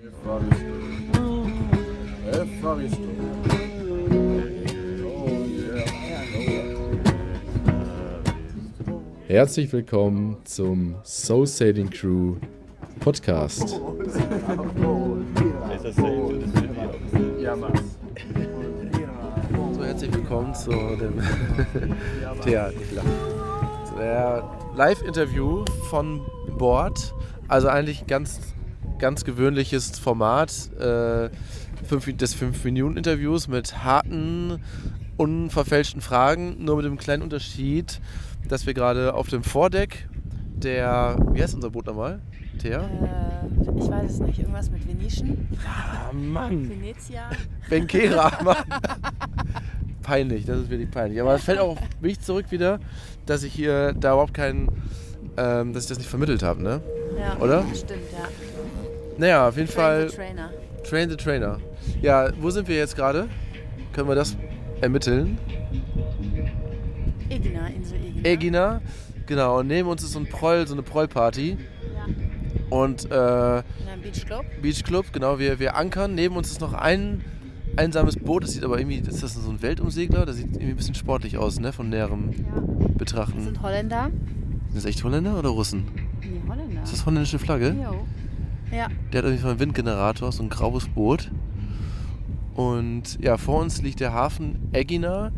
Evaristo. Herzlich willkommen zum Soul Sailing Crew Podcast. So, herzlich willkommen zu dem Theater. Live-Interview von Bord. Also eigentlich ganz ganz gewöhnliches Format äh, fünf, des 5-Minuten-Interviews mit harten, unverfälschten Fragen, nur mit dem kleinen Unterschied, dass wir gerade auf dem Vordeck der, wie heißt unser Boot nochmal? Thea? Äh, ich weiß es nicht, irgendwas mit Venetian? Ah, Mann! Venezia? Benkera, Mann! peinlich, das ist wirklich peinlich. Aber es fällt auch auf mich zurück wieder, dass ich hier da überhaupt keinen, ähm, dass ich das nicht vermittelt habe, ne? Ja, Oder? Stimmt, ja. Naja, auf jeden Train Fall. The Trainer. Train the Trainer. Ja, wo sind wir jetzt gerade? Können wir das ermitteln? Egina, Insel Egina. Egina, genau. Und neben uns ist so ein Proll, so eine Prollparty. Ja. Und äh, In einem Beachclub. Beachclub, genau. Wir, wir ankern. Neben uns ist noch ein einsames Boot. Das sieht aber irgendwie, ist das so ein Weltumsegler? Das sieht irgendwie ein bisschen sportlich aus, ne? Von näherem Ja. Betrachten. Das sind Holländer. Sind das echt Holländer oder Russen? Nee, Holländer. Ist das holländische Flagge? Jo. Ja. Der hat auf jeden Fall einen Windgenerator, so ein graues Boot. Und ja, vor uns liegt der Hafen Egina.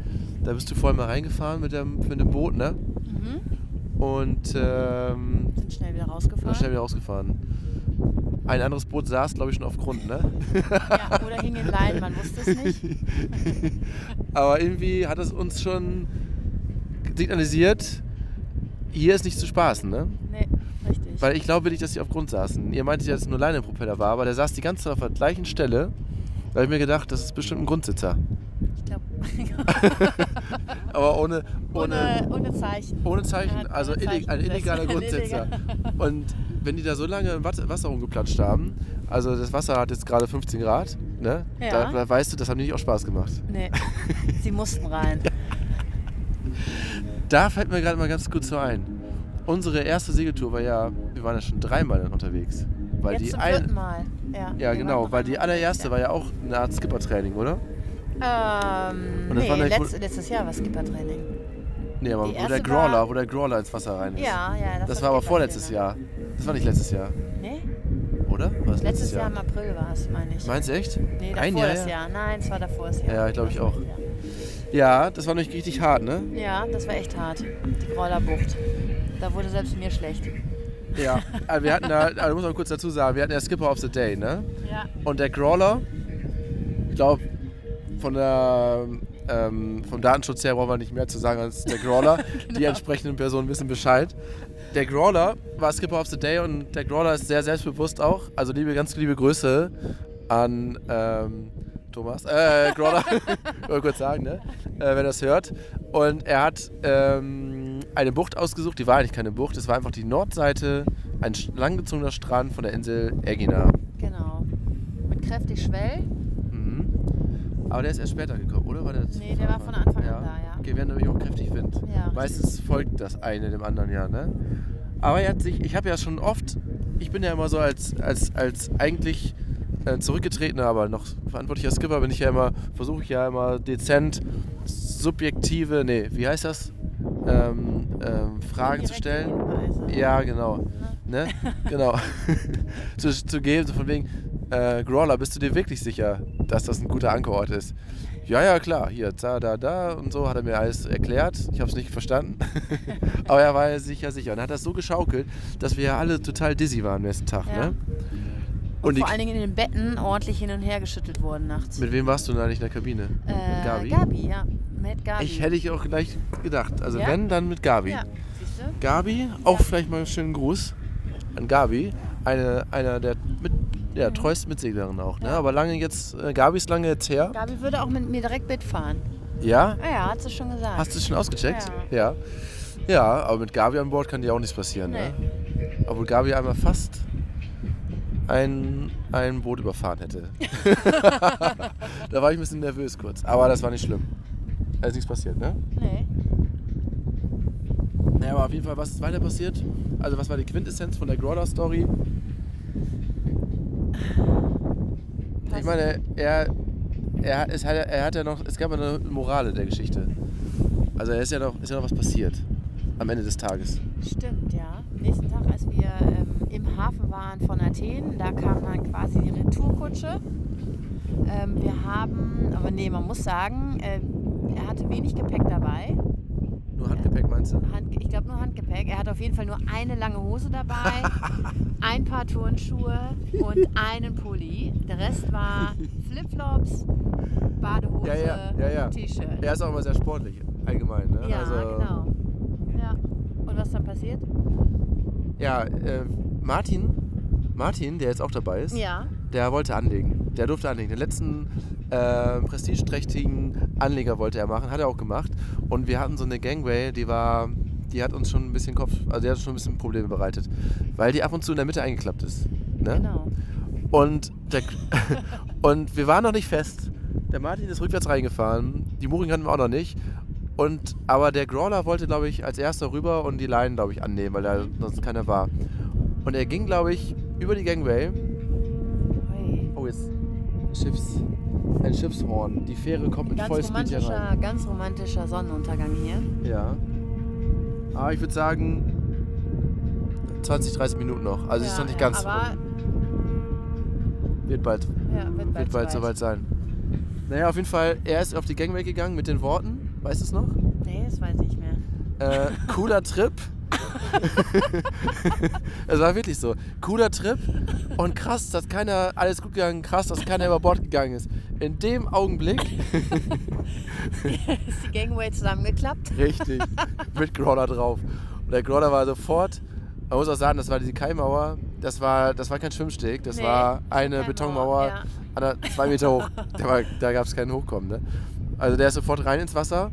Da bist du vorhin mal reingefahren mit dem, mit dem Boot, ne? Mhm. Und ähm, Sind schnell wieder rausgefahren. war schnell wieder rausgefahren. Ein anderes Boot saß, glaube ich, schon auf Grund, ne? ja, oder hing in Leinen, man wusste es nicht. Aber irgendwie hat es uns schon signalisiert, hier ist nicht zu spaßen, ne? Nee, richtig. Weil ich glaube nicht, dass sie auf Grund saßen. Ihr meintet ja, dass es nur Leinenpropeller war, aber der saß die ganze Zeit auf der gleichen Stelle. Da habe ich mir gedacht, das ist bestimmt ein Grundsitzer. Ich glaube. aber ohne, ohne, ohne Zeichen. Ohne Zeichen, Ja, also ohne illeg, ein Zeichen. illegaler Grundsitzer. Und wenn die da so lange im Wasser rumgeplatscht haben, also das Wasser hat jetzt gerade 15 Grad, ne? Ja. Da, da weißt du, das hat nicht auch Spaß gemacht. Nee, sie mussten rein. Da fällt mir gerade mal ganz kurz so ein. Unsere erste Segeltour war ja, wir waren ja schon dreimal dann unterwegs. Weil Jetzt die zum ein, Mal. Ja, ja genau, weil die allererste ja. war ja auch eine Art Skipper-Training, oder? Ähm, das nee, letzt, letztes Jahr war Skipper-Training. Nee, aber wo der erste Growler, war- wo der Growler ins Wasser rein ist. Ja, ja. Das war aber vorletztes Jahr. Das war nicht letztes Jahr, Nee, oder? War das letztes Jahr im April war es, meine ich. Meinst du echt? Nee, davor Ein Jahr, das ja? Jahr. Nein, es war davor das Jahr. Ja, ich glaube ich auch. Ja. Ja, das war nämlich richtig hart, ne? Ja, das war echt hart. Die Grollerbucht. Da wurde selbst mir schlecht. Ja. Also wir hatten da, also muss man kurz dazu sagen, wir hatten ja Skipper of the Day, ne? Ja. Und der Crawler, ich glaube, von der, ähm, vom Datenschutz her brauchen wir nicht mehr zu sagen als der Crawler. Die entsprechenden Personen wissen Bescheid. Der Crawler war Skipper of the Day und der Crawler ist sehr selbstbewusst auch. Also liebe, ganz liebe Grüße an ähm, Thomas, äh, Crawler, wollte kurz sagen, ne? Äh, wenn er das hört. Und er hat ähm, eine Bucht ausgesucht, die war eigentlich keine Bucht, es war einfach die Nordseite, ein langgezogener Strand von der Insel Egina. Genau. Mit kräftig Schwell. Mhm. Aber der ist erst später gekommen, oder? War der Nee, der war von Anfang an da, ja. Okay, wir haben nämlich auch kräftig Wind. Ja, Meistens folgt das eine dem anderen ja, ne? Aber er hat sich, ich habe ja schon oft, ich bin ja immer so als, als, als eigentlich äh, zurückgetretener, aber noch verantwortlicher Skipper bin ich ja immer, versuche ich ja immer dezent subjektive, nee, wie heißt das? Ähm, ähm, Fragen zu stellen. Ja, genau. Ne? Genau. zu, zu geben, so von wegen, äh, Growler, bist du dir wirklich sicher, dass das ein guter Ankerort ist? Ja, ja, klar. Hier, da, da, da und so hat er mir alles erklärt. Ich habe es nicht verstanden. Aber er war ja sicher. Und er hat das so geschaukelt, dass wir ja alle total dizzy waren am nächsten Tag. Ja. Ne? Und, die, vor allen Dingen in den Betten ordentlich hin und her geschüttelt wurden nachts. mit wem warst du denn eigentlich in der Kabine? äh, mit Gabi? Gabi, ja. Mit Gabi. Ich hätte ich auch gleich gedacht. Also Ja? wenn, dann mit Gabi. Ja, siehst du? Gabi, auch vielleicht mal einen schönen Gruß an Gabi. Eine, einer der mit, ja, treuesten Mitseglerin auch. Ne? Ja. Aber lange jetzt, äh, Gabi ist lange jetzt her. Gabi würde auch mit mir direkt mitfahren. Ja? Ah ja, hat sie schon gesagt. Hast du es schon ausgecheckt? Ja. Ja, aber mit Gabi an Bord kann dir auch nichts passieren. Ne? Obwohl Gabi einmal fast ein, ein Boot überfahren hätte. da war ich ein bisschen nervös kurz. Aber das war nicht schlimm. Da ist nichts passiert, ne? Nee. Ja, aber auf jeden Fall, was ist weiter passiert? Also, was war die Quintessenz von der Growler-Story? ich meine, er, er, es hat, er hat ja noch, es gab ja eine Morale der Geschichte. Also er ist ja noch, ist ja noch was passiert am Ende des Tages. Stimmt, ja. Nächsten Tag, als im Hafen waren von Athen, da kam dann quasi die Retourkutsche. Ähm, wir haben, aber nee, man muss sagen, äh, er hatte wenig Gepäck dabei. Nur Handgepäck meinst du? Hand, ich glaube nur Handgepäck. Er hat auf jeden Fall nur eine lange Hose dabei, ein paar Turnschuhe und einen Pulli. Der Rest war Flipflops, Badehose, Ja, ja, ja. T-Shirt. Er ist auch immer sehr sportlich, allgemein. Ne? Ja, also, genau. Ja. Und was dann passiert? Ja, äh, Martin, Martin, der jetzt auch dabei ist, Ja. der wollte anlegen. Der durfte anlegen. Den letzten äh, prestigeträchtigen Anleger wollte er machen, hat er auch gemacht. Und wir hatten so eine Gangway, die war, die hat uns schon ein bisschen Kopf, also die hat uns schon ein bisschen Probleme bereitet, weil die ab und zu in der Mitte eingeklappt ist. Ne? Genau. Und, der, und wir waren noch nicht fest. Der Martin ist rückwärts reingefahren. Die Mooring hatten wir auch noch nicht. Und, aber der Grawler wollte, glaube ich, als erster rüber und die Leinen, glaube ich, annehmen, weil da sonst keiner war. Und er ging, glaube ich, über die Gangway. Oh, jetzt Schiffs, ein Schiffshorn. Die Fähre kommt mit Vollspeed hier rein. ganz romantischer Sonnenuntergang hier. Ja. Aber ich würde sagen, 20, 30 Minuten noch. Also es ist ja, noch nicht ja, ganz. Aber Wird bald. ja, wird bald, Wird bald soweit sein. Naja, auf jeden Fall, er ist auf die Gangway gegangen mit den Worten, weißt du es noch? Nee, das weiß ich nicht mehr. Äh, cooler Trip. es war wirklich so. Cooler Trip und krass, dass keiner, alles gut gegangen, krass, dass keiner über Bord gegangen ist. In dem Augenblick, ist die Gangway zusammengeklappt? richtig, mit Crawler drauf. Und der Crawler war sofort, man muss auch sagen, das war diese Kaimauer, das war, das war kein Schwimmsteg, das Nee, war eine Betonmauer, Ja. an der, zwei Meter hoch. Der war, da gab es keinen Hochkommen. Ne? Also der ist sofort rein ins Wasser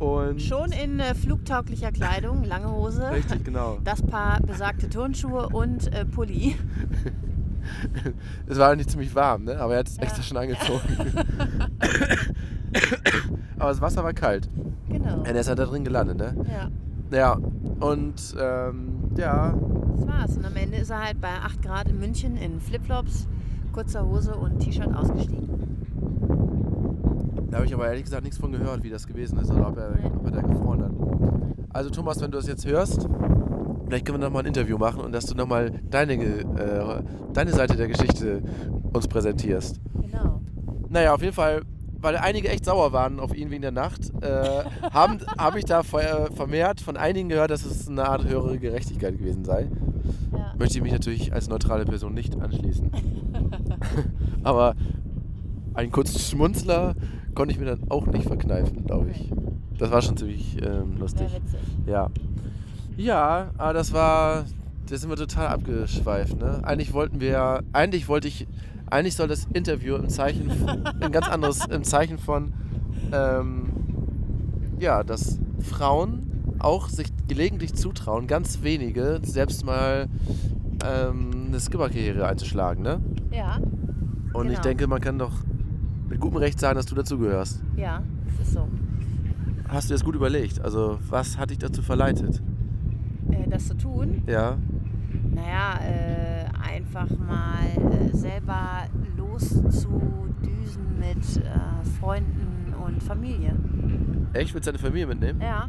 und... Schon in äh, flugtauglicher Kleidung, lange Hose, Richtig, genau. das Paar besagte Turnschuhe und äh, Pulli. Es war nicht ziemlich warm, ne? aber er hat es Ja. extra schon angezogen. aber das Wasser war kalt. Genau. Und er ist halt da drin gelandet, ne? Ja, Ja, und ähm, ja, das war's. Und am Ende ist er halt bei 8 Grad in München in Flipflops, kurzer Hose und T-Shirt ausgestiegen. Da habe ich aber ehrlich gesagt nichts von gehört, wie das gewesen ist oder ob er, ob er da gefroren hat. Also Thomas, wenn du das jetzt hörst, vielleicht können wir nochmal ein Interview machen und dass du nochmal deine, äh, deine Seite der Geschichte uns präsentierst. Genau. Naja, auf jeden Fall, weil einige echt sauer waren auf ihn wegen der Nacht, äh, habe hab ich da ver- vermehrt von einigen gehört, dass es eine Art höhere Gerechtigkeit gewesen sei. Ja. Möchte ich mich natürlich als neutrale Person nicht anschließen. Aber einen kurzen Schmunzler konnte ich mir dann auch nicht verkneifen, glaube ich. Das war schon ziemlich ähm, lustig. Ja. Ja, aber das war. Da sind wir total abgeschweift, ne? Eigentlich wollten wir ja. Eigentlich wollte ich. Eigentlich soll das Interview im Zeichen. ein ganz anderes. Im Zeichen von. Ähm, ja, dass Frauen auch sich gelegentlich zutrauen, ganz wenige, selbst mal ähm, eine Skipper-Karriere einzuschlagen, ne? Ja, Und ich Genau. denke, man kann doch mit gutem Recht sagen, dass du dazugehörst. ja, das ist so. Hast du das gut überlegt? Also, was hat dich dazu verleitet? Äh, das zu tun, Ja, naja, äh, einfach mal äh, selber loszudüsen mit äh, Freunden und Familie. Echt? Willst du deine Familie mitnehmen? Ja,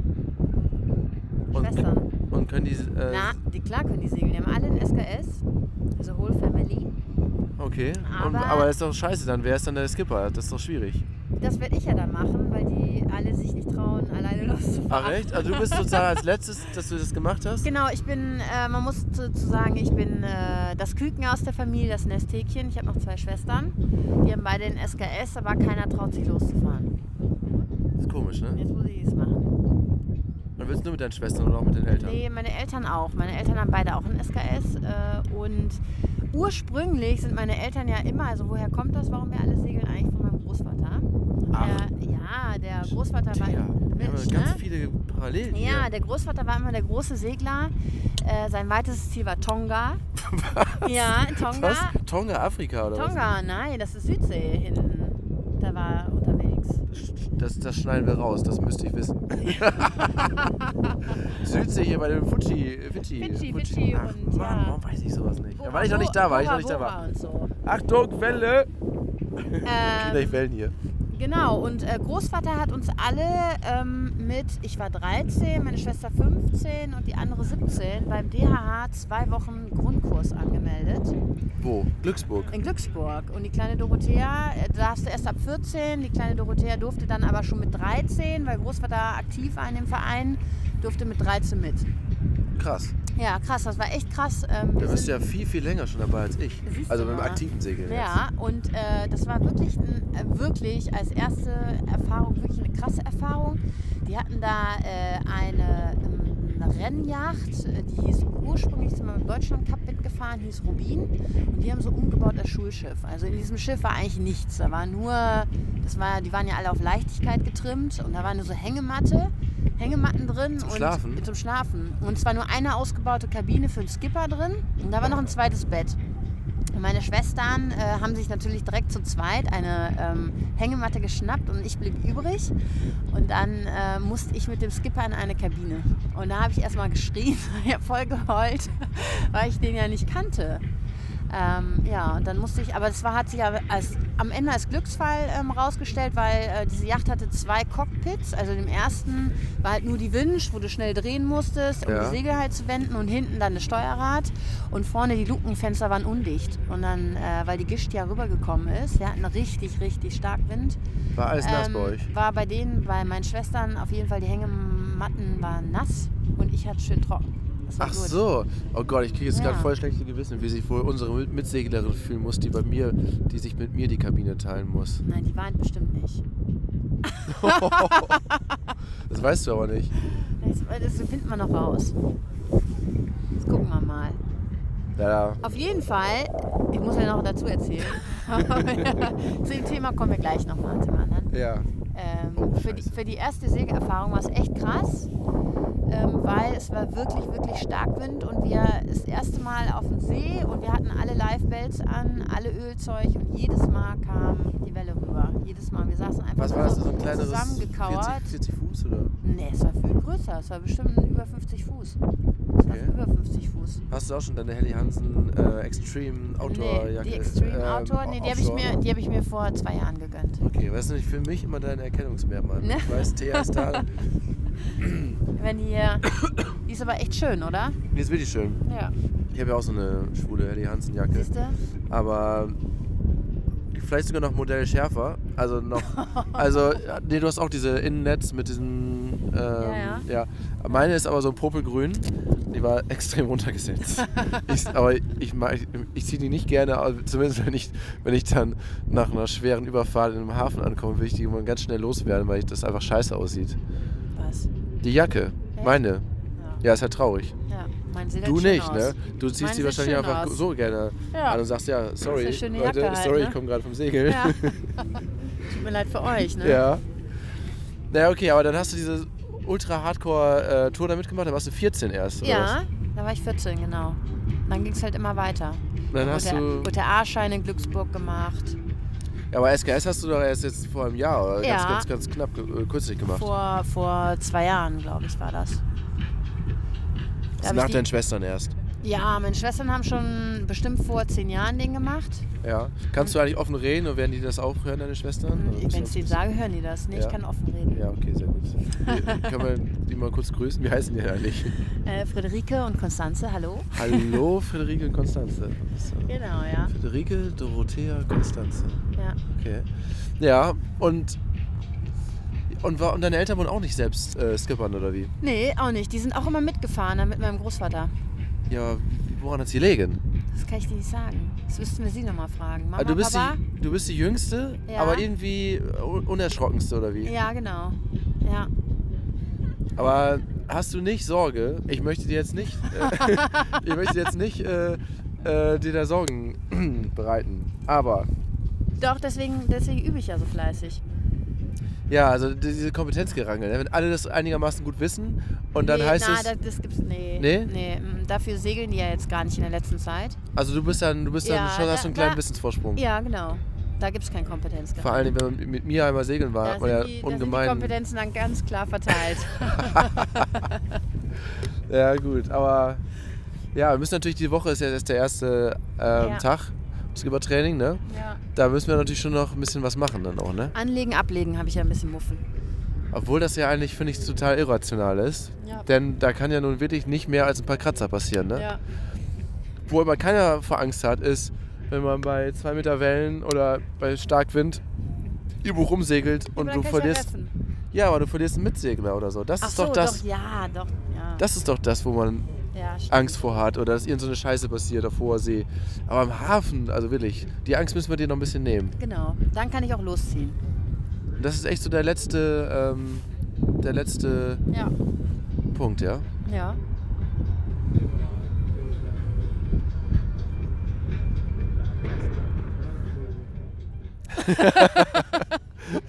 Und, Schwestern. und können die. Äh, Na, die, klar können die segeln. Die haben alle ein SKS, also Whole Family. Okay. Und, Aber- aber das ist doch scheiße, dann wer ist dann der Skipper? Das ist doch schwierig. Das werde ich ja dann machen, weil die alle sich nicht trauen, alleine loszufahren. Ach echt? Also du bist sozusagen als letztes, dass du das gemacht hast? Genau, ich bin, äh, man muss zu, zu sagen, ich bin äh, das Küken aus der Familie, das Nesthäkchen. Ich habe noch zwei Schwestern. Die haben beide den SKS, aber keiner traut sich loszufahren. Das ist komisch, ne? Jetzt muss ich es machen. Dann willst du nur mit deinen Schwestern oder auch mit den Eltern? Nee, meine Eltern auch. Meine Eltern haben beide auch ein SKS. Äh, und ursprünglich sind meine Eltern ja immer, also woher kommt das, warum wir alle segeln? Eigentlich von meinem Großvater. Ach. Der, ja, der Großvater war Ja, Mensch, ganz ne? viele Parallelen Ja, hier. der Großvater war immer der große Segler. Äh, sein weitestes Ziel war Tonga. Ja, in Tonga. Was? Tonga, Afrika oder Tonga, nein, das ist Südsee hinten. Da war was? Das, das schneiden wir raus, das müsste ich wissen. Südsee hier bei dem Fuji. Fidschi, Fidschi, Fidschi Ach, und Mann, ja. warum weiß ich sowas nicht? Ja, weil ich noch nicht da war, ich noch nicht da war. So. Achtung, Welle! Kinder, ich wählen hier. Genau, und äh, Großvater hat uns alle ähm, mit, ich war 13, meine Schwester 15 und die andere 17, beim DHH zwei Wochen Grundkurs angemeldet. Wo? Glücksburg. In Glücksburg. Und die kleine Dorothea äh, darfst du erst ab 14, die kleine Dorothea durfte dann aber schon mit 13, weil Großvater aktiv war in dem Verein, durfte mit 13 mit. Krass. Ja, krass, das war echt krass. Ähm, Du bist ja viel, viel länger schon dabei als ich. Also mit dem aktiven Segeln. Ja, und äh, das war wirklich, ein, äh, wirklich als erste Erfahrung, wirklich eine krasse Erfahrung. Die hatten da äh, eine, ähm, eine Rennjacht, äh, die hieß ursprünglich sind wir im Deutschland Cup mitgefahren, hieß Rubin. Und die haben so umgebaut als Schulschiff. Also in diesem Schiff war eigentlich nichts. Da war nur, das war, die waren ja alle auf Leichtigkeit getrimmt und da war nur so Hängematte. Hängematten drin Zum und Schlafen? zum Schlafen. Und zwar nur eine ausgebaute Kabine für den Skipper drin und da war noch ein zweites Bett. Und meine Schwestern äh, haben sich natürlich direkt zu zweit eine ähm, Hängematte geschnappt und ich blieb übrig. Und dann äh, musste ich mit dem Skipper in eine Kabine. Und da habe ich erstmal geschrien, ich habe voll geheult, weil ich den ja nicht kannte. Ähm, ja, und dann musste ich, aber das war, hat sich aber als, am Ende als Glücksfall ähm, rausgestellt, weil äh, diese Yacht hatte zwei Cockpits. Also im ersten war halt nur die Winch, wo du schnell drehen musstest, um Ja. die Segel halt zu wenden und hinten dann das Steuerrad. Und vorne die Lukenfenster waren undicht. Und dann, äh, weil die Gischt ja rübergekommen ist, wir hatten richtig, richtig stark Wind. War alles nass ähm, bei euch. War bei denen, bei meinen Schwestern auf jeden Fall, die Hängematten waren nass und ich hatte schön trocken. Ach gut. so. Oh Gott, ich kriege jetzt Ja. gerade voll schlechte Gewissen, wie sich wohl unsere Mit- Mitseglerin fühlen muss, die bei mir, die sich mit mir die Kabine teilen muss. Nein, die weint bestimmt nicht. Das weißt du aber nicht. Das, das finden wir noch raus. Das gucken wir mal. Ja, Auf jeden Fall, ich muss ja noch dazu erzählen. Zu dem Thema kommen wir gleich nochmal, anderen. ja. Ähm, Oh, für, die, für die erste Segelerfahrung war es echt krass, ähm, weil es war wirklich, wirklich stark Wind und wir das erste Mal auf dem See und wir hatten alle Live-Belts an, alle Ölzeug und jedes Mal kam die Welle rüber. Jedes Mal. Wir saßen einfach Was war das, so ein kleineres zusammengekauert. 40, 40 Fuß oder? Nee, es war viel größer. Es war bestimmt über 50 Fuß. Es war Okay. über 50 Fuß. Hast du auch schon deine Helly Hansen äh, Extreme Outdoor nee, Jacke? die Extreme ähm, Outdoor, nee, die habe ich, mir- die hab ich mir vor zwei Jahren gegönnt. Okay, was ist nämlich für mich immer dein Erkennungsmerkmal? Ne? Ich weiß, Thea ist da. Wenn die, äh, die ist aber echt schön, oder? Die ist wirklich schön. Ja. Ich habe ja auch so eine schwule Helly Hansen Jacke. Siehst du? aber vielleicht sogar noch Modell schärfer. Also noch, also nee, du hast auch diese Innennetz mit diesem, ähm, Ja, ja. Meine ist aber so popelgrün. Die war extrem runtergesetzt. ich, aber ich, ich, ich ziehe die nicht gerne, zumindest wenn ich, wenn ich dann nach einer schweren Überfahrt in einem Hafen ankomme, will ich die immer ganz schnell loswerden, weil ich das einfach scheiße aussieht. Was? Die Jacke, Echt? meine. Ja. Ja, ist halt traurig. ja. Du halt schön nicht, aus. ne? Du ziehst Meine die wahrscheinlich einfach aus. so gerne Ja. an und sagst, ja, sorry, Leute, halt, sorry, ne? ich komme gerade vom Segel. Ja. Tut mir leid für euch, ne? Ja. Naja, okay, aber dann hast du diese Ultra-Hardcore-Tour da mitgemacht, da warst du 14 erst, oder Ja, da war ich 14, genau. Dann ging es halt immer weiter. Dann Wurde hast der, du. wurde der A-Schein in Glücksburg gemacht. Ja, aber SKS hast du doch erst jetzt vor einem Jahr oder Ja. ganz, ganz, ganz knapp äh, kürzlich gemacht. Vor, vor zwei Jahren, glaube ich, war das. Da hab ich Nach deinen Schwestern erst. Ja, meine Schwestern haben schon bestimmt vor zehn Jahren den gemacht. Ja. Kannst du eigentlich offen reden und werden die das auch hören, deine Schwestern? Oder bist Wenn ich denen sage, hören die das. Nee, Ja. ich kann offen reden. Ja, okay, sehr gut. Wie- Können wir die mal kurz grüßen? Wie heißen die eigentlich? Äh, Friederike und Konstanze, hallo. Hallo, Friederike und Konstanze. So. Genau, ja. Friederike, Dorothea, Konstanze. ja. Okay. Ja, und. Und, war, und deine Eltern wurden auch nicht selbst äh, skippern, oder wie? Nee, auch nicht. Die sind auch immer mitgefahren mit meinem Großvater. Ja, woran hat sie gelegen? Das kann ich dir nicht sagen. Das müssten wir sie nochmal fragen. Mama, Ah, du, bist Papa? die, du bist die Jüngste, Ja. aber irgendwie un- unerschrockenste, oder wie? Ja, genau. Ja. Aber hast du nicht Sorge? Ich möchte dir jetzt nicht, äh, ich möchte jetzt nicht äh, äh, dir da Sorgen bereiten. Aber Doch, deswegen, deswegen übe ich ja so fleißig. Ja, also diese Kompetenzgerangel, ne? wenn alle das einigermaßen gut wissen und dann nee, heißt na, es, Das, das gibt's. Nee. Nee? Nee. mm, Dafür segeln die ja jetzt gar nicht in der letzten Zeit. also du bist dann, du bist dann Ja, schon, hast du einen da- kleinen da- Wissensvorsprung. Ja, genau. Da gibt es keinen Kompetenzgrad. Vor allem, wenn man mit mir einmal segeln war, da hat man sind, ja die, da sind die ungemein. Kompetenzen dann ganz klar verteilt. Ja, gut, aber ja, wir müssen natürlich, die Woche ist ja erst der erste ähm, Ja. Tag. Skippertraining, ne? Ja. Da müssen wir natürlich schon noch ein bisschen was machen dann auch, ne? Anlegen, ablegen habe ich ja ein bisschen Muffen. Obwohl das ja eigentlich, finde ich, total irrational ist. Ja. Denn da kann ja nun wirklich nicht mehr als ein paar Kratzer passieren, ne? Ja. Wo immer keiner vor Angst hat, ist, wenn man bei zwei Meter Wellen oder bei Starkwind irgendwo rumsegelt und Aber du ja verlierst. Ja, aber du verlierst einen Mitsegler oder so. Das Ach ist so, doch das. doch, ja, doch, ja. Das ist doch das, wo man ja. Angst vor hat oder dass irgend so eine Scheiße passiert auf hoher See. Aber im Hafen, also wirklich, die Angst müssen wir dir noch ein bisschen nehmen. Genau, dann kann ich auch losziehen. Das ist echt so der letzte, ähm, der letzte Ja, Punkt, ja? ja.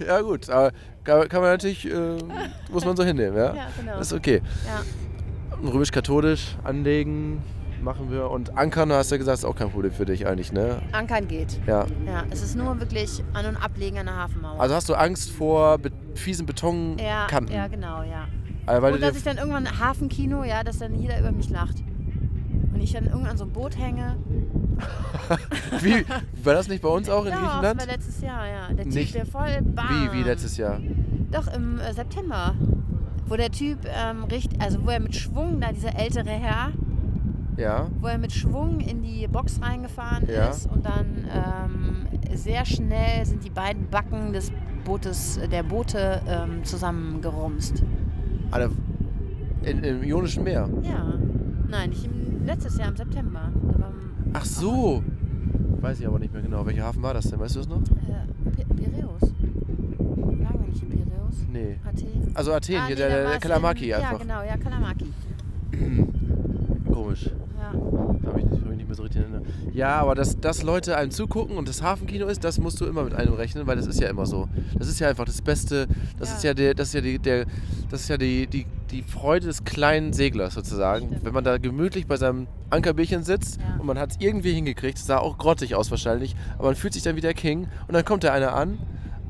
Ja gut, aber kann, kann man natürlich, äh, muss man so hinnehmen, ja? Ja, genau. Das ist okay. Ja. Römisch-katholisch anlegen machen wir und ankern, hast du ja gesagt, ist auch kein Problem für dich eigentlich, ne? Ankern geht. Ja. Ja, es ist nur wirklich An- und Ablegen an der Hafenmauer. Also hast du Angst vor be fiesen Betonkanten? ja, ja, genau, ja. Also weil Und dass ich dann irgendwann Hafenkino, ja, dass dann jeder über mich lacht. Und ich dann irgendwann an so einem Boot hänge. wie, war das nicht bei uns auch in ja, das Griechenland? war letztes Jahr, ja. Der Nicht- der voll bam. Wie, wie letztes Jahr? Doch, im äh, September. Wo der Typ ähm, richtig, also wo er mit Schwung, da dieser ältere Herr, Ja. wo er mit Schwung in die Box reingefahren Ja. ist und dann ähm, sehr schnell sind die beiden Backen des Bootes, der Boote ähm, zusammengerumst. Alle in, Im Ionischen Meer. Ja. Nein, nicht im, letztes Jahr im September. Ach so. Weiß ich aber nicht mehr genau. Welcher Hafen war das denn? Weißt du das noch? In Piräus? Nee. Athen? Also Athen, Ah, hier, nee, der, der, Kalamaki in, einfach. Ja, genau, ja, Kalamaki. Komisch. Ja. Da habe ich, hab ich nicht mehr so richtig erinnert. Ja, aber dass, dass Leute einem zugucken und das Hafenkino ist, das musst du immer mit einem rechnen, weil das ist ja immer so. Das ist ja einfach das Beste, das Ja. ist ja, der, das ist ja, die, der, das ist ja die, die, die Freude des kleinen Seglers sozusagen. Stimmt. Wenn man da gemütlich bei seinem Ankerbierchen sitzt Ja. und man hat es irgendwie hingekriegt, sah auch grottig aus wahrscheinlich, aber man fühlt sich dann wie der King und dann kommt da einer an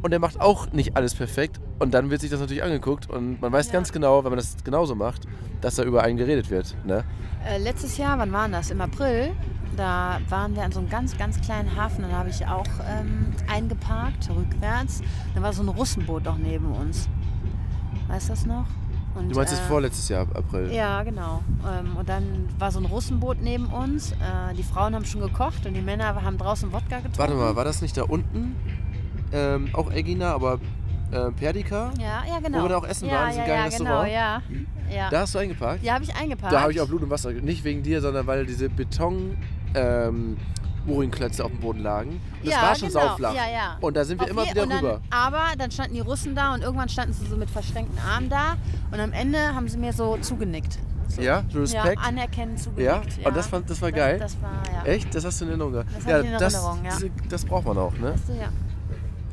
und der macht auch nicht alles perfekt und dann wird sich das natürlich angeguckt und man weiß Ja. ganz genau, wenn man das genauso macht, dass da über einen geredet wird. Ne? Äh, letztes Jahr, wann war das? Im April. Da waren wir an so einem ganz, ganz kleinen Hafen. Dann habe ich auch ähm, eingeparkt, rückwärts. Da war so ein Russenboot noch neben uns. Weißt du das noch? Und, Du meinst das äh, vorletztes Jahr, April? Ja, genau. Ähm, und dann war so ein Russenboot neben uns. Äh, die Frauen haben schon gekocht und die Männer haben draußen Wodka getrunken. Warte mal, war das nicht da unten? Ähm, auch Egina, aber äh, Perdika? Ja, ja, genau. Wo wir da auch essen ja, waren, ja, ja, genau, ja. Ja, Da hast du eingeparkt? ja habe ich eingeparkt. Da habe ich auch Blut und Wasser. Nicht wegen dir, sondern weil diese Beton ähm, Urinklötze auf dem Boden lagen. Und das ja, war schon genau. sauflach. Ja, ja. Und da sind wir Auf immer wieder dann, rüber. Aber dann standen die Russen da und irgendwann standen sie so mit verschränkten Armen da und am Ende haben sie mir so zugenickt. So. Ja, Respekt. Ja, anerkennend Ja, zugenickt. und das, fand, das war geil. Das, das war, ja. Echt? Das hast du in Erinnerung? Das ich in das, Erinnerung, ja. diese- das braucht man auch, ne? Du, ja.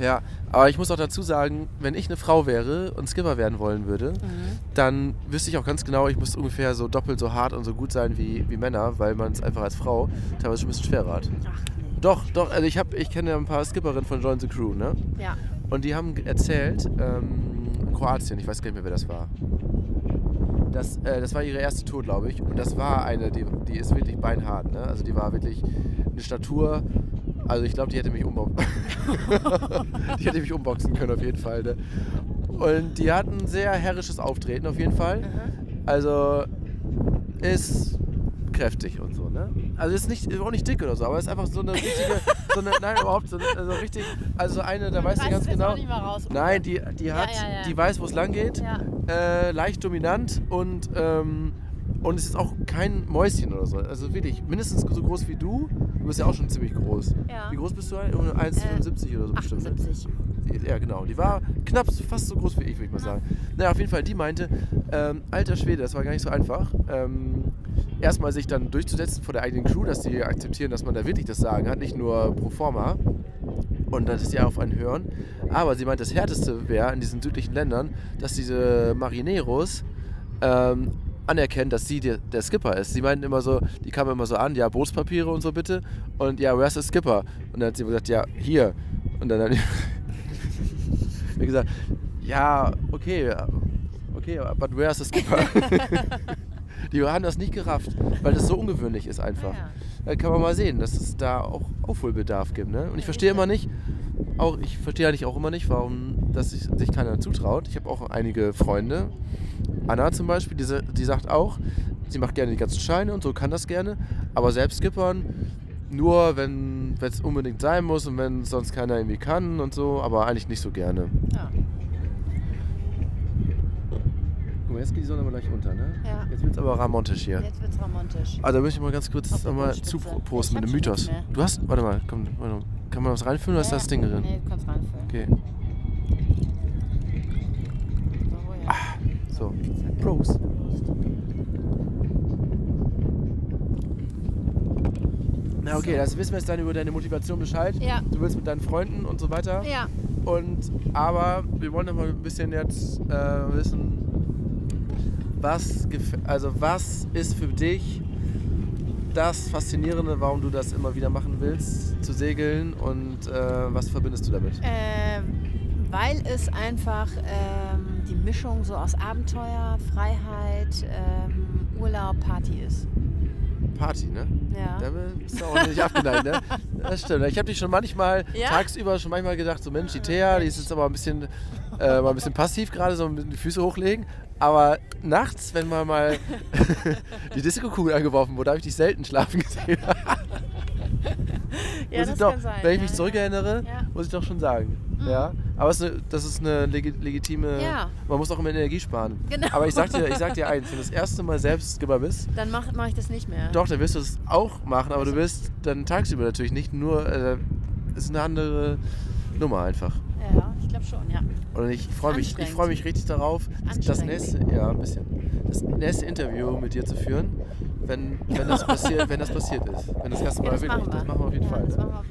Ja, aber ich muss auch dazu sagen, wenn ich eine Frau wäre und Skipper werden wollen würde, Mhm. dann wüsste ich auch ganz genau, ich muss ungefähr so doppelt so hart und so gut sein wie, wie Männer, weil man es einfach als Frau teilweise schon ein bisschen schwerer hat. Ach, nee. Doch, doch, also ich, hab, ich kenne ja ein paar Skipperinnen von Join the Crew, ne? Ja. Und die haben erzählt, ähm, Kroatien, ich weiß gar nicht mehr, wer das war. Das, äh, das war ihre erste Tour, glaube ich. Und das war eine, die, die ist wirklich beinhart, ne? Also die war wirklich eine Statur. Also ich glaube, die hätte mich umboxen. die hätte mich umboxen können auf jeden Fall. Ne? Und die hatten ein sehr herrisches Auftreten auf jeden Fall. Mhm. Also ist kräftig und so, ne? Also ist nicht ist auch nicht dick oder so, aber ist einfach so eine richtige, so eine, nein überhaupt so, eine, also richtig, also so eine, da weißt du ganz genau. auch nicht mal raus? Nein, die, die Ja, hat, ja, ja. die weiß, wo es lang geht, Ja. äh, leicht dominant und ähm, und es ist auch kein Mäuschen oder so. Also wirklich mindestens so groß wie du. Du bist ja auch schon ziemlich groß. Ja. Wie groß bist du? 1,75 oder so bestimmt. Ne? 78. Ja, genau. Die war knapp fast so groß wie ich, würde ich mal sagen. Naja, auf jeden Fall, die meinte, ähm, alter Schwede, das war gar nicht so einfach. Ähm, erstmal sich dann durchzusetzen vor der eigenen Crew, dass die akzeptieren, dass man da wirklich das Sagen hat, nicht nur pro forma. Und dass die auf einen hören. Aber sie meint, das Härteste wäre in diesen südlichen Ländern, dass diese Marineros ähm, anerkennen, dass sie der, der Skipper ist. Sie meinten immer so, die kamen immer so an, ja, Bootspapiere und so bitte. Und ja, where's the Skipper? Und dann hat sie gesagt, ja, hier. Und dann hat wie gesagt, ja, okay, okay, but where's the Skipper? Die haben das nicht gerafft, weil das so ungewöhnlich ist einfach. Ja. Da kann man mal sehen, dass es da auch Aufholbedarf gibt. Ne? Und ich verstehe immer nicht, auch ich verstehe eigentlich auch immer nicht, warum dass sich, sich keiner zutraut. Ich habe auch einige Freunde, Anna zum Beispiel, die, die sagt auch, sie macht gerne die ganzen Scheine und so, kann das gerne, aber selbst skippern nur, wenn es unbedingt sein muss und wenn sonst keiner irgendwie kann und so, aber eigentlich nicht so gerne. Ja. Guck mal, jetzt geht die Sonne aber gleich unter, ne? Ja. Jetzt wird es aber ramontisch hier. Jetzt wird's romantisch. Also da möchte ich mal ganz kurz nochmal zuposten mit dem Mythos. Du hast, warte mal, komm, warte mal. kann man was reinfüllen oder ist Ja, das Ding drin? Nee, du kannst reinfüllen. Okay, So, ja. so. Prost. Na okay, das wissen wir jetzt dann über deine Motivation Bescheid. Ja. Du willst mit deinen Freunden und so weiter. Ja. Und aber wir wollen noch mal ein bisschen jetzt äh, wissen, was, also was ist für dich das Faszinierende, warum du das immer wieder machen willst, zu segeln und äh, was verbindest du damit? Ähm, weil es einfach ähm, die Mischung so aus Abenteuer, Freiheit, ähm, Urlaub, Party ist. Party, ne? Ja. Da bist du auch nicht abgeneigt, ne? Das stimmt. Ich habe dich schon manchmal, Ja? tagsüber schon manchmal gedacht, so Mensch, die Thea, die ist jetzt aber ein bisschen, äh, mal ein bisschen passiv gerade, so ein bisschen die Füße hochlegen. Aber nachts, wenn mal mal die Disco-Kugel angeworfen wurde, habe ich dich selten schlafen gesehen. Ja, muss das ich doch, kann sein. wenn ich ja, mich zurückerinnere, Ja. muss ich doch schon sagen. Mhm. Ja, aber es ist eine, das ist eine legi legitime. Ja. Man muss auch immer Energie sparen. Genau. Aber ich sag dir, ich sag dir eins, wenn du das erste Mal selbst Skipper bist, Dann mache mach ich das nicht mehr. doch, dann wirst du es auch machen, aber du wirst dann tagsüber natürlich nicht nur. Äh, ist eine andere Nummer einfach. Ja, ich glaube schon, ja. Und ich freue mich, ich freue mich richtig darauf, das nächste, ja, ein bisschen, das nächste Interview mit dir zu führen, wenn, wenn das passiert, wenn das passiert ist, wenn das erste ja Mal das, wirklich, machen wir. das machen wir auf jeden ja, Fall.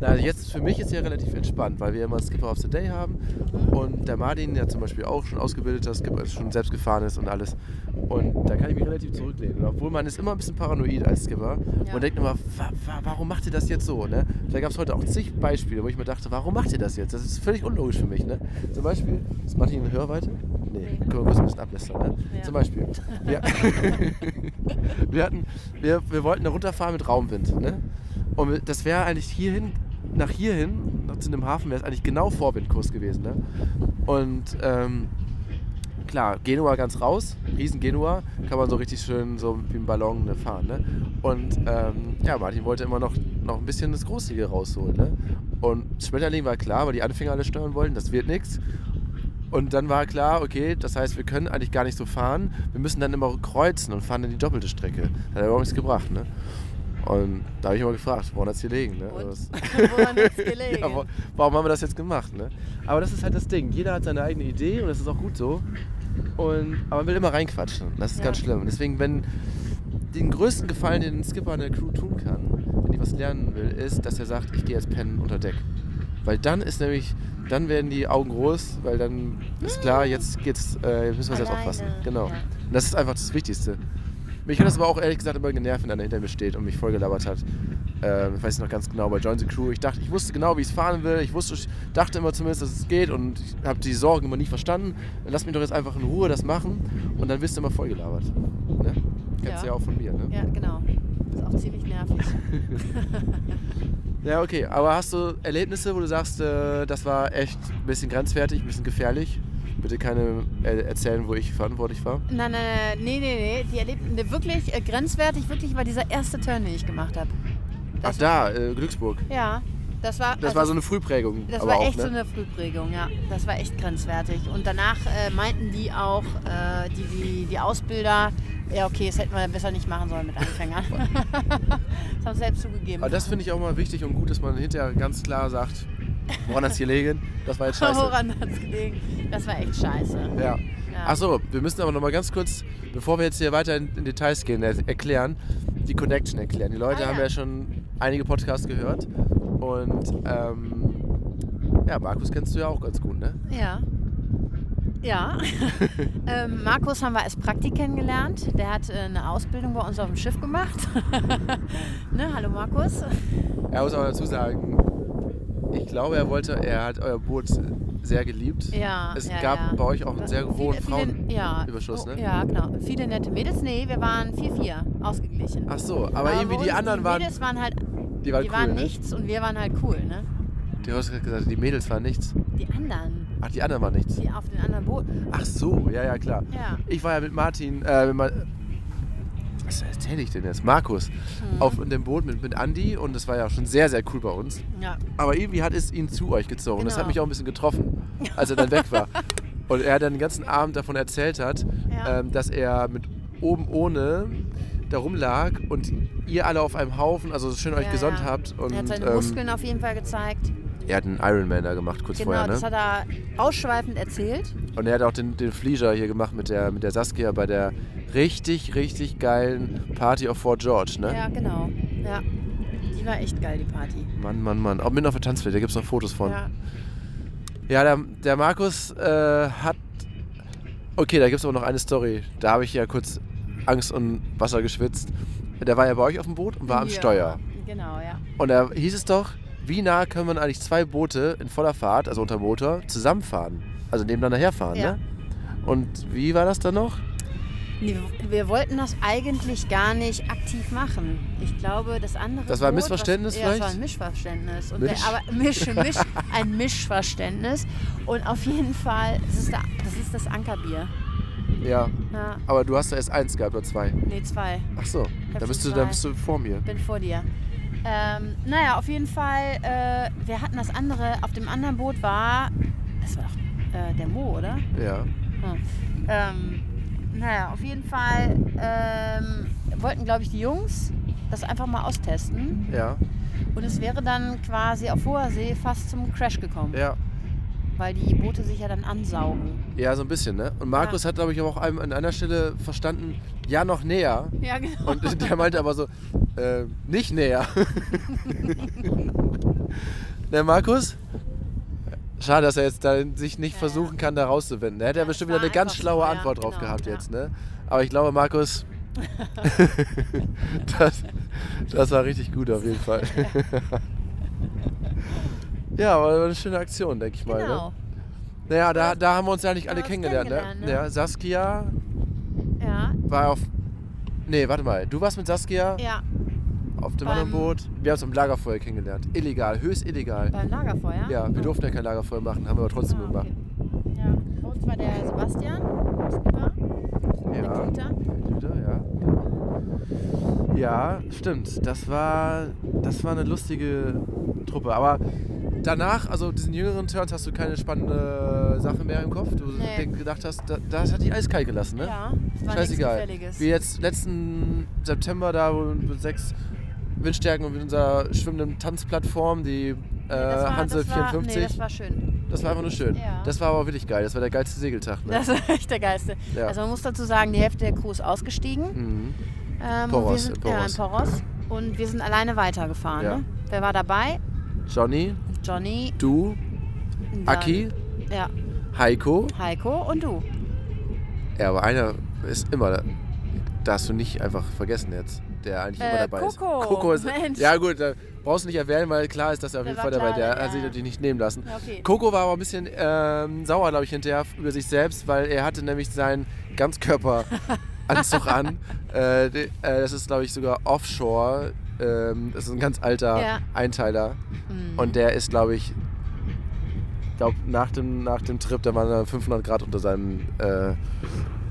Na, jetzt für mich ist ja relativ entspannt, weil wir immer Skipper of the Day haben Mhm. und der Martin ja zum Beispiel auch schon ausgebildeter Skipper ist, schon selbst gefahren ist und alles. Und da kann ich mich relativ zurücklehnen. Und obwohl man ist immer ein bisschen paranoid als Skipper Ja. und denkt immer, wa wa warum macht ihr das jetzt so? Ne? Da gab es heute auch zig Beispiele, wo ich mir dachte, warum macht ihr das jetzt? Das ist völlig unlogisch für mich. Ne? Zum Beispiel, ist Martin in Hörweite? Nee, Nee. können wir kurz ein bisschen ablästern. Ne? Ja. Zum Beispiel, wir, wir, hatten, wir, wir wollten da runterfahren mit Raumwind. Ne? Und das wäre eigentlich hierhin, nach hierhin, nach zu dem Hafen, wäre es eigentlich genau Vorwindkurs gewesen. Ne? Und ähm, klar, Genua ganz raus, riesen Genua, kann man so richtig schön so wie ein Ballon ne, fahren. Ne? Und ähm, ja, Martin wollte immer noch, noch ein bisschen das Großige rausholen. Ne? Und Schmetterling war klar, weil die Anfänger alle steuern wollten, das wird nichts. Und dann war klar, okay, das heißt, wir können eigentlich gar nicht so fahren. Wir müssen dann immer kreuzen und fahren dann die doppelte Strecke. Das hat ja überhaupt nichts gebracht, ne? Und da habe ich immer gefragt, woran hat es gelegen, ne? Das- Woran hat's gelegen? ja, wo, warum haben wir das jetzt gemacht, ne? Aber das ist halt das Ding. Jeder hat seine eigene Idee und das ist auch gut so. Und, aber man will immer reinquatschen. Das ist Ja. ganz schlimm. Deswegen, wenn den größten Gefallen, den ein Skipper an der Crew tun kann, wenn die was lernen will, ist, dass er sagt, ich gehe jetzt pennen unter Deck. Weil dann ist nämlich, dann werden die Augen groß, weil dann ist klar, jetzt geht's, äh, jetzt müssen wir selbst Alleine, aufpassen. Genau. ja. Und das ist einfach das Wichtigste. Mich hat das aber auch ehrlich gesagt immer genervt, wenn einer hinter mir steht und mich vollgelabert hat. Ähm, ich weiß noch ganz genau, bei Join the Crew. Ich dachte, ich wusste genau, wie ich es fahren will. Ich wusste, ich dachte immer zumindest, dass es geht und ich habe die Sorgen immer nie verstanden. Dann lass mich doch jetzt einfach in Ruhe das machen und dann wirst du immer vollgelabert. Ne? Kennst du ja Ja. auch von mir, ne? Ja, genau. Ist auch ziemlich nervig. Ja, okay. Aber hast du Erlebnisse, wo du sagst, äh, das war echt ein bisschen grenzwertig, ein bisschen gefährlich? Bitte keine äh, erzählen, wo ich verantwortlich war. Nein, nein, nein, nee, nee, nee. Die erlebten wirklich äh, grenzwertig, wirklich war dieser erste Turn, den ich gemacht habe. Ach da, äh, Glücksburg. Ja, das war. Das also war so eine Frühprägung. Das war auch, echt ne? so eine Frühprägung, ja. Das war echt grenzwertig. Und danach äh, meinten die auch, äh, die, die, die Ausbilder, ja okay, das hätten wir besser nicht machen sollen mit Anfängern. das haben sie selbst zugegeben. Aber das finde ich auch mal wichtig und gut, dass man hinterher ganz klar sagt, woran hat es hier liegen? Das war jetzt scheiße. Woran hat es gelegen? Das war echt scheiße. Ja. Ja. Achso, wir müssen aber noch mal ganz kurz, bevor wir jetzt hier weiter in, in Details gehen, er, erklären, die Connection erklären. Die Leute Ah, haben ja. ja schon einige Podcasts gehört und ähm, ja, Markus kennst du ja auch ganz gut, ne? Ja. Ja. ähm, Markus haben wir als Praktik kennengelernt. Der hat äh, eine Ausbildung bei uns auf dem Schiff gemacht. ne? Hallo Markus. Er muss aber dazu sagen, Ich glaube, er wollte, er hat euer Boot sehr geliebt. Ja, Es ja, gab ja. bei euch auch einen sehr hohen viele- ja, Frauenüberschuss, oh, ne? Ja, genau. Viele nette Mädels. Nee, wir waren 4-4 ausgeglichen. Ach so, aber irgendwie bei die anderen die waren, Mädels waren halt, die waren die cool, waren ne? nichts und wir waren halt cool, ne? Du hast gerade gesagt, die Mädels waren nichts. Die anderen, Ach, die anderen waren nichts. die auf den anderen Booten. Ach so, ja, ja, klar. Ja. Ich war ja mit Martin, äh, mit was erzähle ich denn jetzt? Markus, Hm. auf dem Boot mit, mit Andi und das war ja schon sehr, sehr cool bei uns. Ja. Aber irgendwie hat es ihn zu euch gezogen. Das hat Genau. mich auch ein bisschen getroffen, als er dann weg war. Und er dann den ganzen Abend davon erzählt hat, Ja. ähm, dass er mit oben ohne da rumlag und ihr alle auf einem Haufen, also schön euch Ja, gesonnt ja. habt. Und er hat seine ähm, Muskeln auf jeden Fall gezeigt. Er hat einen Ironman da gemacht, kurz Genau, vorher. Ne? das hat er ausschweifend erzählt. Und er hat auch den, den Flieger hier gemacht mit der, mit der Saskia bei der richtig, richtig geilen Party of Fort George. Ne? Ja, genau. Ja. Die war echt geil, die Party. Mann, Mann, Mann. Auch mit auf der Tanzfläche, da gibt es noch Fotos von. Ja. Ja, der, der Markus äh, hat. Okay, da gibt es aber noch eine Story. Da habe ich ja kurz Angst und Wasser geschwitzt. Der war ja bei euch auf dem Boot und war am Ja, Steuer. Genau, ja. Und da hieß es doch, wie nah können man eigentlich zwei Boote in voller Fahrt, also unter Motor, zusammenfahren? Also nebeneinander herfahren, Ja. ne? Und wie war das dann noch? Nee, wir wollten das eigentlich gar nicht aktiv machen. Ich glaube, das andere. Das war ein Missverständnis was, Ja, das vielleicht? war ein Mischverständnis. Und Misch? Der, aber Misch, Misch, ein Mischverständnis. Und auf jeden Fall, das ist, da, das, ist das Ankerbier. Ja, Ja, aber du hast da erst eins gehabt oder zwei. nee, zwei. Ach so, da bist, du, da bist du vor mir. Bin vor dir. Ähm, naja, auf jeden Fall, äh, wir hatten das andere, auf dem anderen Boot war, das war doch äh, der Mo, oder? Ja. Hm. Ähm, naja, auf jeden Fall ähm, wollten, glaube ich, die Jungs das einfach mal austesten. Ja, Und es wäre dann quasi auf hoher See fast zum Crash gekommen, ja. Weil die Boote sich ja dann ansaugen. Ja, so ein bisschen, ne? Und Markus hat, glaube ich, auch an einer Stelle verstanden, ja, noch näher. Ja, genau. Und der meinte aber so, äh, nicht näher. der Markus? Schade, dass er jetzt da sich nicht Ja. versuchen kann, da rauszuwinden. Da hätte er Ja, bestimmt es wieder eine ganz schlaue so, ja, Antwort drauf genau, gehabt ja. jetzt, ne? Aber ich glaube, Markus, das, das war richtig gut auf jeden Fall. Ja, aber war eine schöne Aktion, denke ich mal. Ne? Genau. Naja, da, da haben wir uns ja nicht alle uns kennengelernt, ne? kennengelernt, ne? Ja, Saskia Ja, war auf. Nee, warte mal. Du warst mit Saskia ja, auf dem beim- anderen Boot. Wir haben uns am Lagerfeuer kennengelernt. Illegal, höchst illegal. beim Lagerfeuer. Ja, wir durften ja kein Lagerfeuer machen, haben wir aber trotzdem Ah, gemacht. okay. Ja, bei uns war der Sebastian, Skipper, der Ja. Güter. Güter, ja. Ja, stimmt. Das war, das war eine lustige Truppe. Aber danach, also diesen jüngeren Turns, hast du keine spannende Sache mehr im Kopf? Du Nee. gedacht hast, da, das hat die eiskalt gelassen, ne? Ja, das war Scheißegal. Wie jetzt letzten September da, mit sechs Windstärken und mit unserer schwimmenden Tanzplattform, die äh, war, Hanse das war, 54. Nee, das war schön. Das war einfach nur schön. Ja. Das war aber wirklich geil. Das war der geilste Segeltag. Ne? Das war echt der Geiste. Ja. Also man muss dazu sagen, die Hälfte der Crew ist ausgestiegen. Mhm. Ähm, Poros, und wir sind, in Ja, Poros. in Poros. Und wir sind alleine weitergefahren. Ja. Ne? Wer war dabei? Johnny, Johnny, du, dann- Aki, Ja, Heiko. Heiko und du. Ja, aber einer ist immer, darfst du nicht einfach vergessen jetzt, der eigentlich immer Äh, dabei ist. Coco, Coco ist. Mensch. Ja, gut, da brauchst du nicht erwähnen, weil klar ist, dass er auf Der jeden Fall dabei klar, Der ja, hat sich natürlich nicht nehmen lassen. Okay. Coco war aber ein bisschen ähm, sauer, glaube ich, hinterher über sich selbst, weil er hatte nämlich seinen Ganzkörperanzug an. Äh, de- äh, das ist, glaube ich, sogar Offshore. Ähm, das ist ein ganz alter Ja. Einteiler. Mhm. Und der ist, glaube ich, glaube nach dem, nach dem Trip, da waren da 500 Grad unter seinem äh,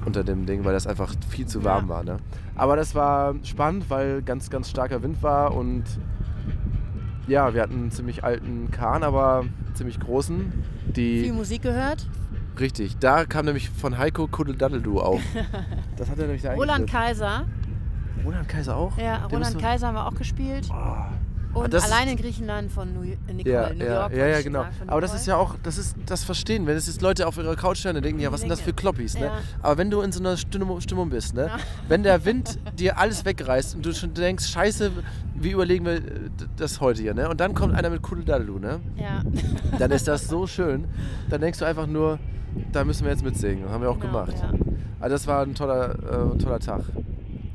unter dem Ding, weil das einfach viel zu warm Ja. war. Ne? Aber das war spannend, weil ganz, ganz starker Wind war und ja, wir hatten einen ziemlich alten Kahn, aber ziemlich großen. Die Viel Musik gehört. Richtig, da kam nämlich von Heiko Kuddeldaddeldu auf. Das hat er nämlich da Roland. Kaiser. Roland Kaiser auch? Ja, Der Roland Kaiser haben wir auch gespielt. Oh. Und allein in Griechenland von New, Nicole. Ja, New ja, York. ja, ja, genau. Aber das ist ja auch, das ist das Verstehen, wenn es jetzt Leute auf ihrer Couch hören, dann denken ja, was sind das für Kloppis, ne? Ja. Aber wenn du in so einer Stimmung, Stimmung bist, ne? Ja. Wenn der Wind dir alles wegreißt und du schon denkst, scheiße, wie überlegen wir das heute hier, ne? Und dann kommt einer mit Kuddeldadelu, ne? Ja. Dann ist das so schön. Dann denkst du einfach nur, da müssen wir jetzt mitsingen. Das haben wir auch Genau, gemacht. ja. Also das war ein toller, äh, toller Tag.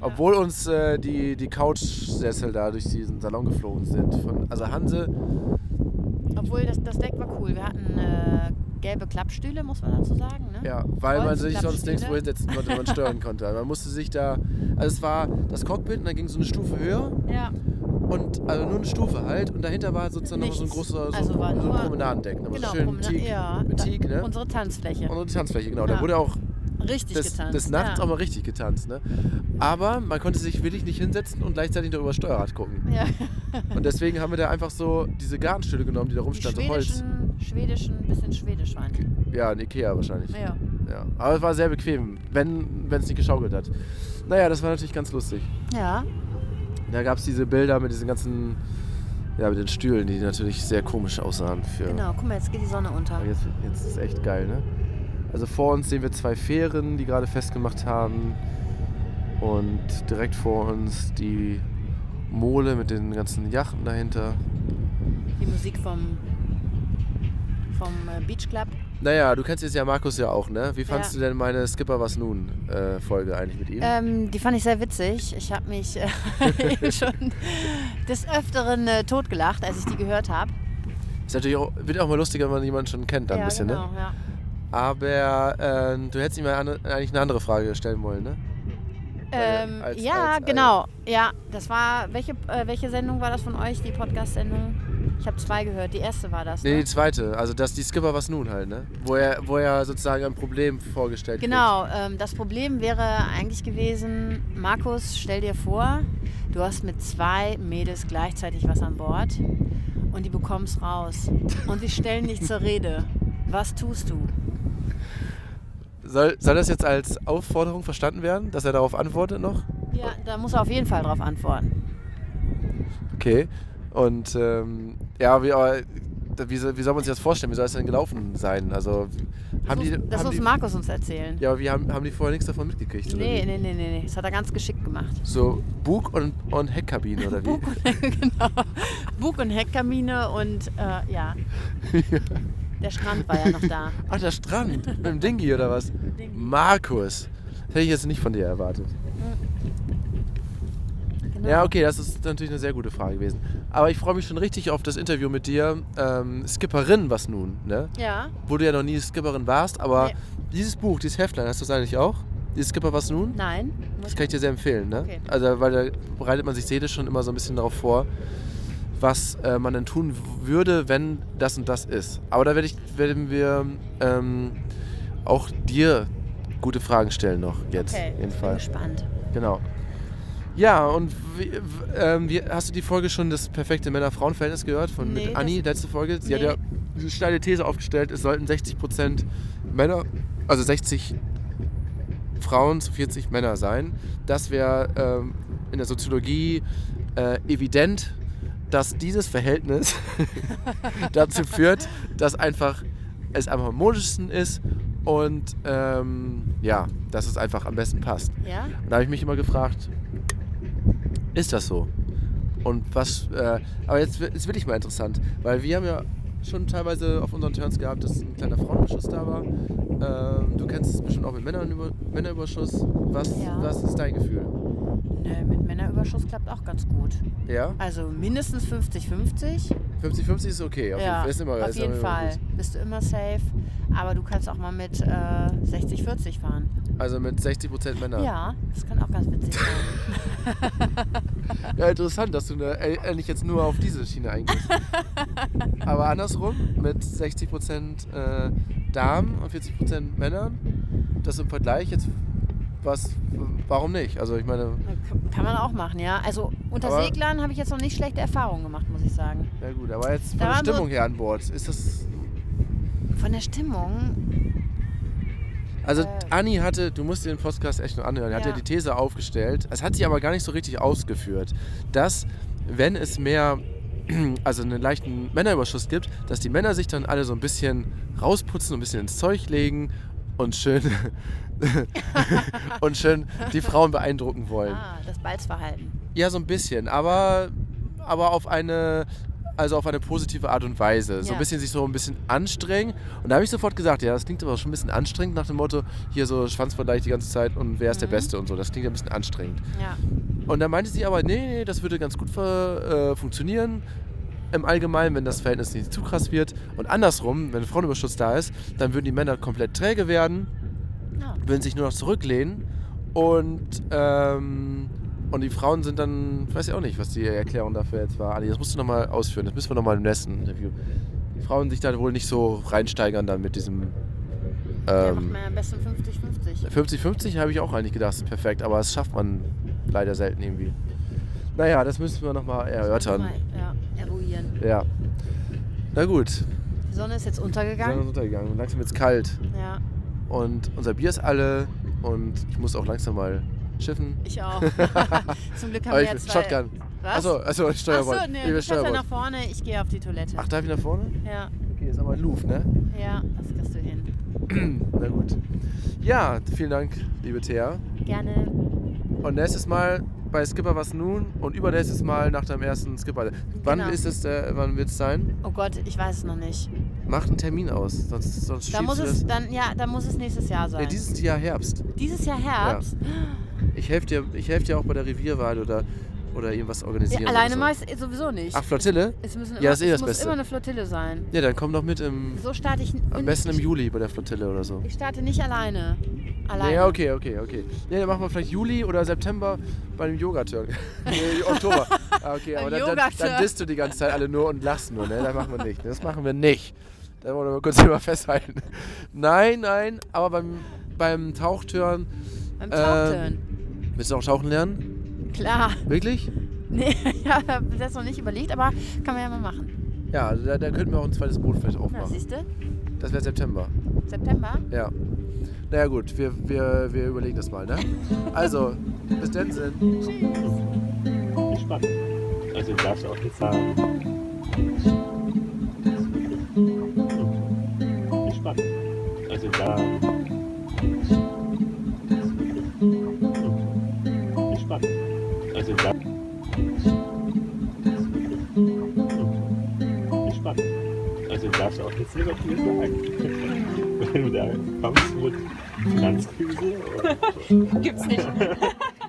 Obwohl uns äh, die, die Couchsessel da durch diesen Salon geflogen sind. Von, also Hanse, Obwohl das, das Deck war cool. Wir hatten äh, gelbe Klappstühle, muss man dazu sagen. Ne? Ja, weil man sich sonst nirgendwo hinsetzen konnte, man steuern konnte. Man musste sich da, also es war das Cockpit und dann ging so eine Stufe höher Ja, und also nur eine Stufe halt und dahinter war sozusagen noch so ein großer so, Also war so ein Promenadendeck. Genau. so schön Promena- Teak, ja, mit Teak, ne? Unsere Tanzfläche. Unsere Tanzfläche, genau. Ja. Da wurde auch Richtig des, getanzt. des Nachts ja. auch mal richtig getanzt. Ne? Aber man konnte sich wirklich nicht hinsetzen und gleichzeitig noch über Steuerrad gucken. Ja. Und deswegen haben wir da einfach so diese Gartenstühle genommen, die da Die rumstanden, so Holz. schwedischen, bisschen schwedisch waren die. Ja, ein Ikea wahrscheinlich. Ja. Ja. Aber es war sehr bequem, wenn es nicht geschaukelt hat. Naja, das war natürlich ganz lustig. Ja, Da gab es diese Bilder mit diesen ganzen, ja, mit den Stühlen, die natürlich sehr komisch aussahen. Für genau. Guck mal, jetzt geht die Sonne unter. Aber jetzt, jetzt ist es echt geil, ne? Also vor uns sehen wir zwei Fähren, die gerade festgemacht haben. Und direkt vor uns die Mole mit den ganzen Yachten dahinter. Die Musik vom, vom äh, Beach Club. Naja, du kennst jetzt ja Markus ja auch, ne? Wie fandst Ja. du denn meine Skipper was nun äh, Folge eigentlich mit ihm? Ähm, die fand ich sehr witzig. Ich habe mich äh, schon des Öfteren äh, totgelacht, als ich die gehört habe. Ist natürlich auch, wird auch mal lustiger, wenn man jemanden schon kennt, dann ja, ein bisschen, genau, ne? ja. Aber äh, du hättest ihm ja eigentlich eine andere Frage stellen wollen, ne? Ähm, als- ja, als- genau. Ja, das war. Welche, äh, welche Sendung war das von euch, die Podcast-Sendung? Ich habe zwei gehört. Die erste war das. Nee, ne? die zweite. Also das die Skipper was nun halt, ne? Wo er, wo er sozusagen ein Problem vorgestellt Genau, ähm, das Problem wäre eigentlich gewesen, Markus, stell dir vor, du hast mit zwei Mädels gleichzeitig was an Bord und die bekommst raus und die stellen dich zur Rede. Was tust du? Soll, soll das jetzt als Aufforderung verstanden werden, dass er darauf antwortet noch? Ja, da muss er auf jeden Fall drauf antworten. Okay. Und ähm, ja, wie, aber, wie, soll- wie soll man sich das vorstellen? Wie soll es denn gelaufen sein? Also haben das die, muss, das haben muss die, Markus uns erzählen. ja, aber wie haben, haben die vorher nichts davon mitgekriegt? nee, nee, nee, nee, nee. Das hat er ganz geschickt gemacht. So Bug und, und Heckkabine oder wie? Bug und, genau. Bug und Heckkamine und äh, ja. Der Strand war ja noch da. Ach, der Strand. Mit dem Dingi oder was? Dingi. Markus. Das hätte ich jetzt nicht von dir erwartet. Genau. Ja, okay, das ist natürlich eine sehr gute Frage gewesen. Aber ich freue mich schon richtig auf das Interview mit dir. Ähm, Skipperin, was nun, ne? Ja, Wo du ja noch nie Skipperin warst, aber Nee. dieses Buch, dieses Heftlein, hast du das eigentlich auch? Dieses Skipper, was nun? nein. Das kann ich dir sehr empfehlen, ne? Okay. Also, weil da bereitet man sich seelisch schon immer so ein bisschen darauf vor, was äh, man denn tun würde, wenn das und das ist. Aber da werd ich, werden wir ähm, auch dir gute Fragen stellen noch jetzt. Okay, auf jeden ich bin gespannt. Genau. Ja, und wie, ähm, wie, hast du die Folge schon das perfekte Männer-Frauen-Verhältnis gehört von Nee, mit Anni, letzte Folge? Sie hat Nee. ja diese steile These aufgestellt, es sollten 60% Männer, also 60 Frauen zu 40 Männer sein. Das wäre ähm, in der Soziologie äh, evident, dass dieses Verhältnis dazu führt, dass einfach es am harmonischsten ist und ähm, ja, dass es einfach am besten passt. Ja? Und da habe ich mich immer gefragt, ist das so? Und was, äh, aber jetzt wi- ist wirklich mal interessant, weil wir haben ja schon teilweise auf unseren Turns gehabt, dass ein kleiner Frauenüberschuss da war. Ähm, du kennst es bestimmt auch mit Männern über, Männerüberschuss. Was, Ja. was ist dein Gefühl? Nö, mit Männerüberschuss klappt auch ganz gut. Ja? Also mindestens 50-50. 50-50 ist okay. Auf jeden Ja, Fall. Ist immer, auf ist jeden Fall. gut. Bist du immer safe. Aber du kannst auch mal mit äh, 60-40 fahren. Also mit 60% Männer. Ja, das kann auch ganz witzig sein. Ja, interessant, dass du ne, eigentlich jetzt nur auf diese Schiene eingehst. Aber andersrum, mit 60% äh, Damen und 40% Männern, das im Vergleich jetzt, was, warum nicht? Also ich meine, Kann man auch machen, ja. Also unter Aber- Seglern habe ich jetzt noch nicht schlechte Erfahrungen gemacht, muss ich sagen. ja gut, aber jetzt von Da der waren so- Stimmung her an Bord, ist das... Von der Stimmung, Also Äh. Anni hatte, du musst dir den Podcast echt nur anhören, er hat ja Ja. die These aufgestellt, es hat sie aber gar nicht so richtig ausgeführt, dass wenn es mehr, also einen leichten Männerüberschuss gibt, dass die Männer sich dann alle so ein bisschen rausputzen, ein bisschen ins Zeug legen und schön, und schön die Frauen beeindrucken wollen. ah, das Balzverhalten. Ja, so ein bisschen, aber, aber auf eine, also auf eine positive Art und Weise. So Ja. ein bisschen sich so ein bisschen anstrengen. Und da habe ich sofort gesagt, ja, das klingt aber schon ein bisschen anstrengend nach dem Motto, hier so Schwanzvergleich die ganze Zeit und wer ist der Mhm. Beste und so. Das klingt ja ein bisschen anstrengend. Ja. Und dann meinte sie aber, nee, nee, das würde ganz gut äh, funktionieren. Im Allgemeinen, wenn das Verhältnis nicht zu krass wird. Und andersrum, wenn Frauenüberschuss da ist, dann würden die Männer komplett träge werden, Ja. würden sich nur noch zurücklehnen und, ähm, und die Frauen sind dann, ich weiß ja auch nicht, was die Erklärung dafür jetzt war. Ali, das musst du nochmal ausführen, das müssen wir nochmal im nächsten Interview. Die Frauen sich da wohl nicht so reinsteigern dann mit diesem macht ähm, mir am besten 50-50. 50-50 habe ich auch eigentlich gedacht, ist perfekt, aber das schafft man leider selten irgendwie. Naja, das müssen wir nochmal erörtern. Mal, ja, eruieren. Ja. Na gut, Die Sonne ist jetzt die Sonne untergegangen. ist untergegangen. Langsam wird es kalt. Ja, Und unser Bier ist alle. Und ich muss auch langsam mal schiffen. ich auch. Zum Glück haben wir ich jetzt Shotgun. Was? Achso, achso, Steuerbord. Achso, nee, Ich ja Steuerbord. nach vorne, ich gehe auf die Toilette. Ach, darf ich nach vorne? Ja, Okay, ist aber Louvre, ne? ja, das kriegst du hin. Na gut. Ja, vielen Dank, liebe Thea. Gerne. Und nächstes Mal bei Skipper was nun und übernächstes Mal nach deinem ersten Skipper. Wann Genau. ist es, äh, wann wird es sein? Oh Gott, ich weiß es noch nicht. Mach einen Termin aus, sonst, sonst Da schiebst muss es das. dann, ja, dann muss es nächstes Jahr sein. Nee, dieses Jahr Herbst. Dieses Jahr Herbst. Ich helfe dir, ich helf dir auch bei der Revierwahl oder, oder irgendwas organisieren. Ja, alleine oder mach ich sowieso nicht. Ach, Flottille? es ja, immer, das ist eh es das muss Beste. immer eine Flottille sein. Ja, dann komm doch mit im. So starte ich. Am besten im Juli bei der Flottille oder so. Ich starte nicht alleine. Alleine. Ja, okay, okay, okay. Nee, dann machen wir vielleicht Juli oder September bei dem Yoga-Turn. nee, Oktober. Ah, okay, aber dann, dann, dann disst du die ganze Zeit alle nur und lachst nur, ne? Das machen wir nicht. Das machen wir nicht. Da wollen wir kurz drüber festhalten. Nein, nein, aber beim, beim Tauchturn. Beim Ähm, Tauchturn. Willst du auch tauchen lernen? Klar. Wirklich? Nee, ja, hab das noch nicht überlegt, aber kann man ja mal machen. Ja, also da, da könnten wir auch ein zweites Boot vielleicht aufmachen. siehst du? Das wäre September. September? Ja. Naja gut, wir, wir, wir überlegen das mal, ne? Also, bis dann sind. Gespannt. Also du darfst auch jetzt sagen. Gespannt. Also da. Darfst auch jetzt negativ sagen. Wenn du da kommst mit Finanzkrise Gibt's nicht.